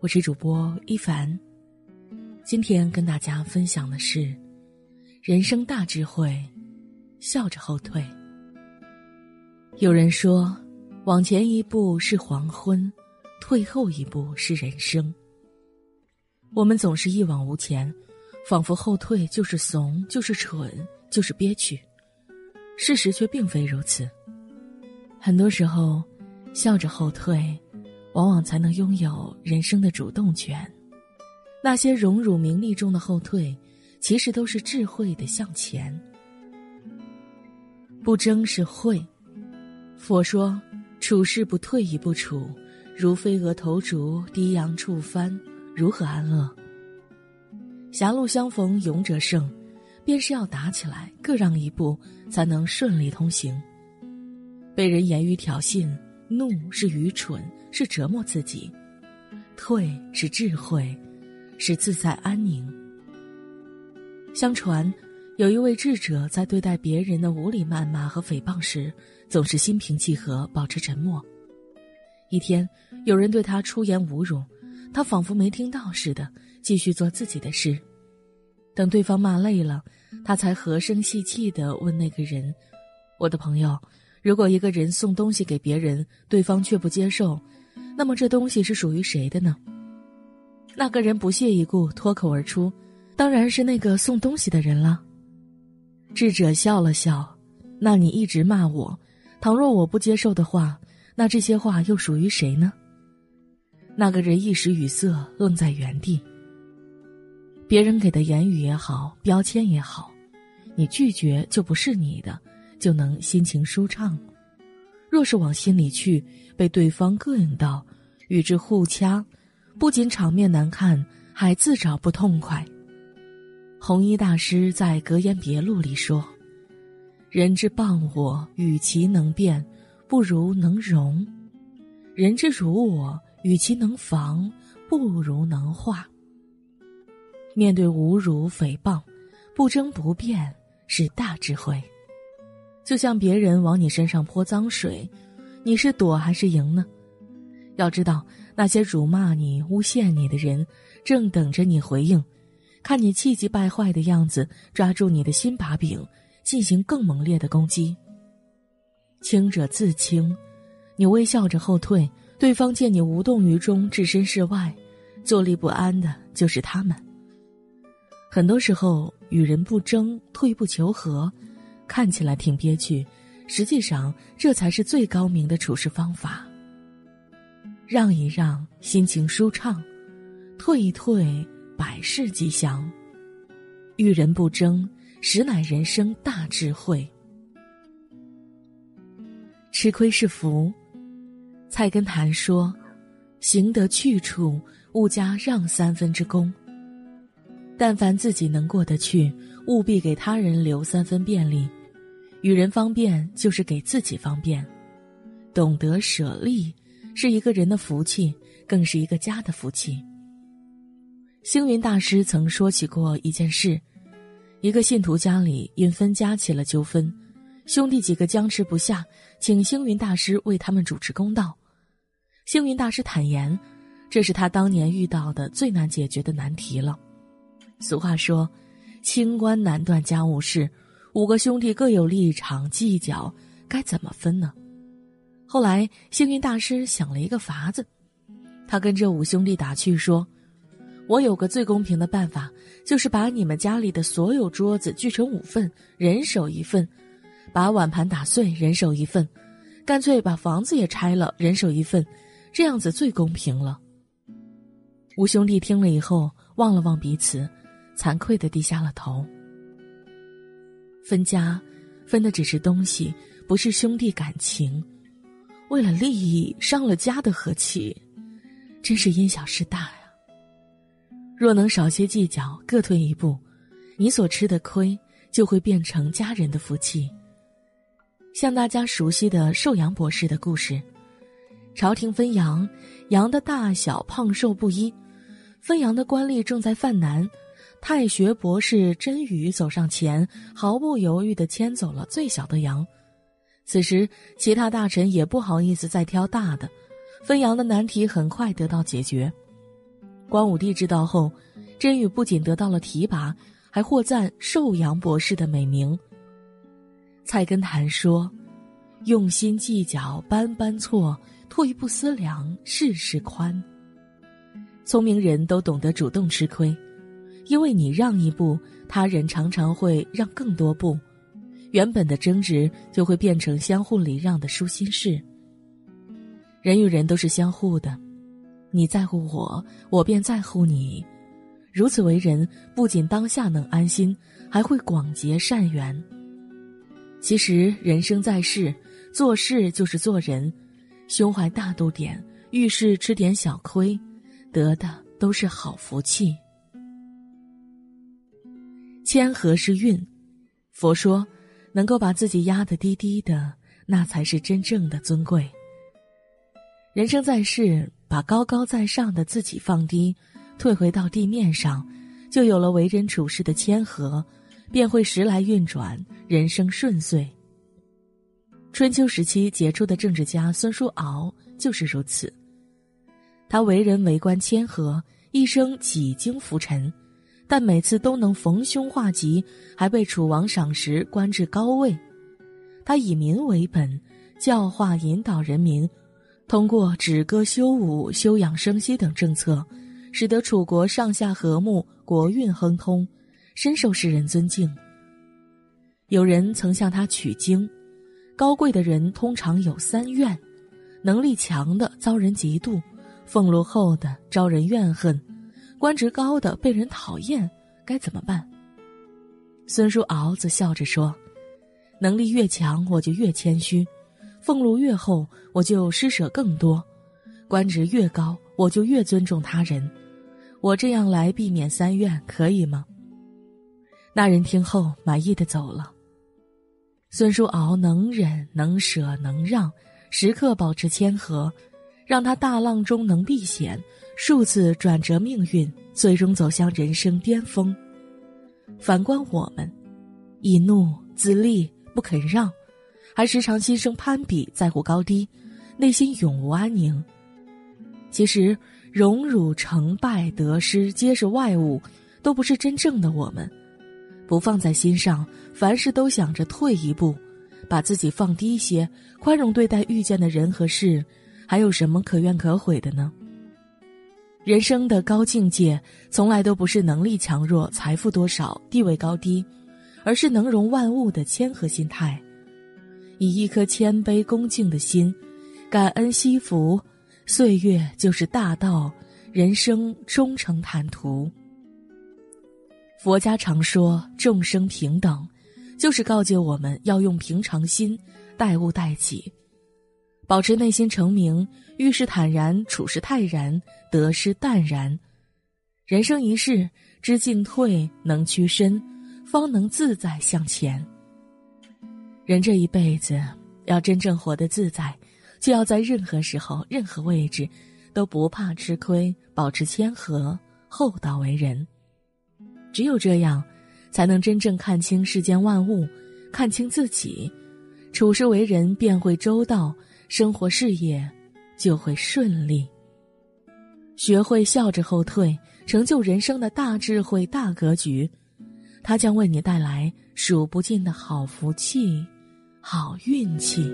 我是主播一凡，今天跟大家分享的是人生大智慧：笑着后退。有人说，往前一步是黄昏，退后一步是人生。我们总是一往无前，仿佛后退就是怂，就是蠢，就是憋屈。事实却并非如此。很多时候，笑着后退。往往才能拥有人生的主动权。那些荣辱名利中的后退，其实都是智慧的向前。不争是慧。佛说：“处事不退一步处，如飞蛾投烛，低阳触帆，如何安乐？”狭路相逢勇者胜，便是要打起来，各让一步，才能顺利通行。被人言语挑衅。怒是愚蠢，是折磨自己；退是智慧，是自在安宁。相传，有一位智者在对待别人的无理谩骂和诽谤时，总是心平气和，保持沉默。一天，有人对他出言侮辱，他仿佛没听到似的，继续做自己的事。等对方骂累了，他才和声细气地问那个人：“我的朋友。”如果一个人送东西给别人，对方却不接受，那么这东西是属于谁的呢？那个人不屑一顾，脱口而出：“当然是那个送东西的人了。”智者笑了笑：“那你一直骂我，倘若我不接受的话，那这些话又属于谁呢？”那个人一时语塞，愣在原地。别人给的言语也好，标签也好，你拒绝就不是你的。就能心情舒畅。若是往心里去，被对方膈应到，与之互掐，不仅场面难看，还自找不痛快。弘一大师在《格言别录》里说：“人之谤我，与其能辩，不如能容；人之辱我，与其能防，不如能化。”面对侮辱诽谤，不争不辩是大智慧。就像别人往你身上泼脏水，你是躲还是赢呢？要知道，那些辱骂你、诬陷你的人，正等着你回应，看你气急败坏的样子，抓住你的新把柄，进行更猛烈的攻击。轻者自轻，你微笑着后退，对方见你无动于衷、置身事外，坐立不安的就是他们。很多时候，与人不争，退步求和。看起来挺憋屈，实际上这才是最高明的处事方法。让一让，心情舒畅；退一退，百事吉祥。遇人不争，实乃人生大智慧。吃亏是福。菜根谭说：“行得去处，勿加让三分之功。但凡自己能过得去，务必给他人留三分便利。”与人方便就是给自己方便，懂得舍利是一个人的福气，更是一个家的福气。星云大师曾说起过一件事：一个信徒家里因分家起了纠纷，兄弟几个僵持不下，请星云大师为他们主持公道。星云大师坦言，这是他当年遇到的最难解决的难题了。俗话说：“清官难断家务事。”五个兄弟各有立场计较，该怎么分呢？后来幸运大师想了一个法子，他跟这五兄弟打趣说：“我有个最公平的办法，就是把你们家里的所有桌子锯成五份，人手一份；把碗盘打碎，人手一份；干脆把房子也拆了，人手一份，这样子最公平了。”五兄弟听了以后，望了望彼此，惭愧的低下了头。分家，分的只是东西，不是兄弟感情。为了利益伤了家的和气，真是因小失大呀。若能少些计较，各退一步，你所吃的亏就会变成家人的福气。像大家熟悉的寿阳博士的故事，朝廷分羊，羊的大小胖瘦不一，分羊的官吏正在犯难。太学博士真宇走上前，毫不犹豫地牵走了最小的羊。此时，其他大臣也不好意思再挑大的，分羊的难题很快得到解决。光武帝知道后，甄宇不仅得到了提拔，还获赞寿阳博士的美名。菜根谭说：“用心计较，般般错；退一步思量，事事宽。”聪明人都懂得主动吃亏，因为你让一步，他人常常会让更多步。原本的争执就会变成相互礼让的舒心事。人与人都是相互的，你在乎我，我便在乎你。如此为人，不仅当下能安心，还会广结善缘。其实人生在世，做事就是做人，胸怀大度点，遇事吃点小亏，得的都是好福气。谦和是运，佛说。能够把自己压得低低的，那才是真正的尊贵。人生在世，把高高在上的自己放低，退回到地面上，就有了为人处事的谦和，便会时来运转，人生顺遂。春秋时期杰出的政治家孙叔敖就是如此，他为人为官谦和，一生几经浮沉。但每次都能逢凶化吉，还被楚王赏识，官至高位。他以民为本，教化引导人民，通过止戈修武、休养生息等政策，使得楚国上下和睦，国运亨通，深受世人尊敬。有人曾向他取经：高贵的人通常有三怨，能力强的遭人嫉妒，俸禄厚的招人怨恨。官职高的被人讨厌，该怎么办？孙叔敖则笑着说：“能力越强，我就越谦虚；俸禄越厚，我就施舍更多；官职越高，我就越尊重他人。我这样来避免三怨，可以吗？”那人听后满意的走了。孙叔敖能忍能舍能让，时刻保持谦和，让他大浪中能避险。数次转折命运，最终走向人生巅峰。反观我们，易怒、自立、不肯让，还时常心生攀比，在乎高低，内心永无安宁。其实，荣辱、成败、得失，皆是外物，都不是真正的我们。不放在心上，凡事都想着退一步，把自己放低些，宽容对待遇见的人和事，还有什么可怨可悔的呢？人生的高境界，从来都不是能力强弱、财富多少、地位高低，而是能容万物的谦和心态。以一颗谦卑恭敬的心，感恩惜福，岁月就是大道，人生终成坦途。佛家常说众生平等，就是告诫我们要用平常心待物待己。保持内心澄明，遇事坦然，处事泰然，得失淡然。人生一世，知进退，能屈伸，方能自在向前。人这一辈子，要真正活得自在，就要在任何时候、任何位置，都不怕吃亏，保持谦和，厚道为人。只有这样，才能真正看清世间万物，看清自己，处事为人便会周到。生活事业就会顺利。学会笑着后退，成就人生的大智慧、大格局，它将为你带来数不尽的好福气、好运气。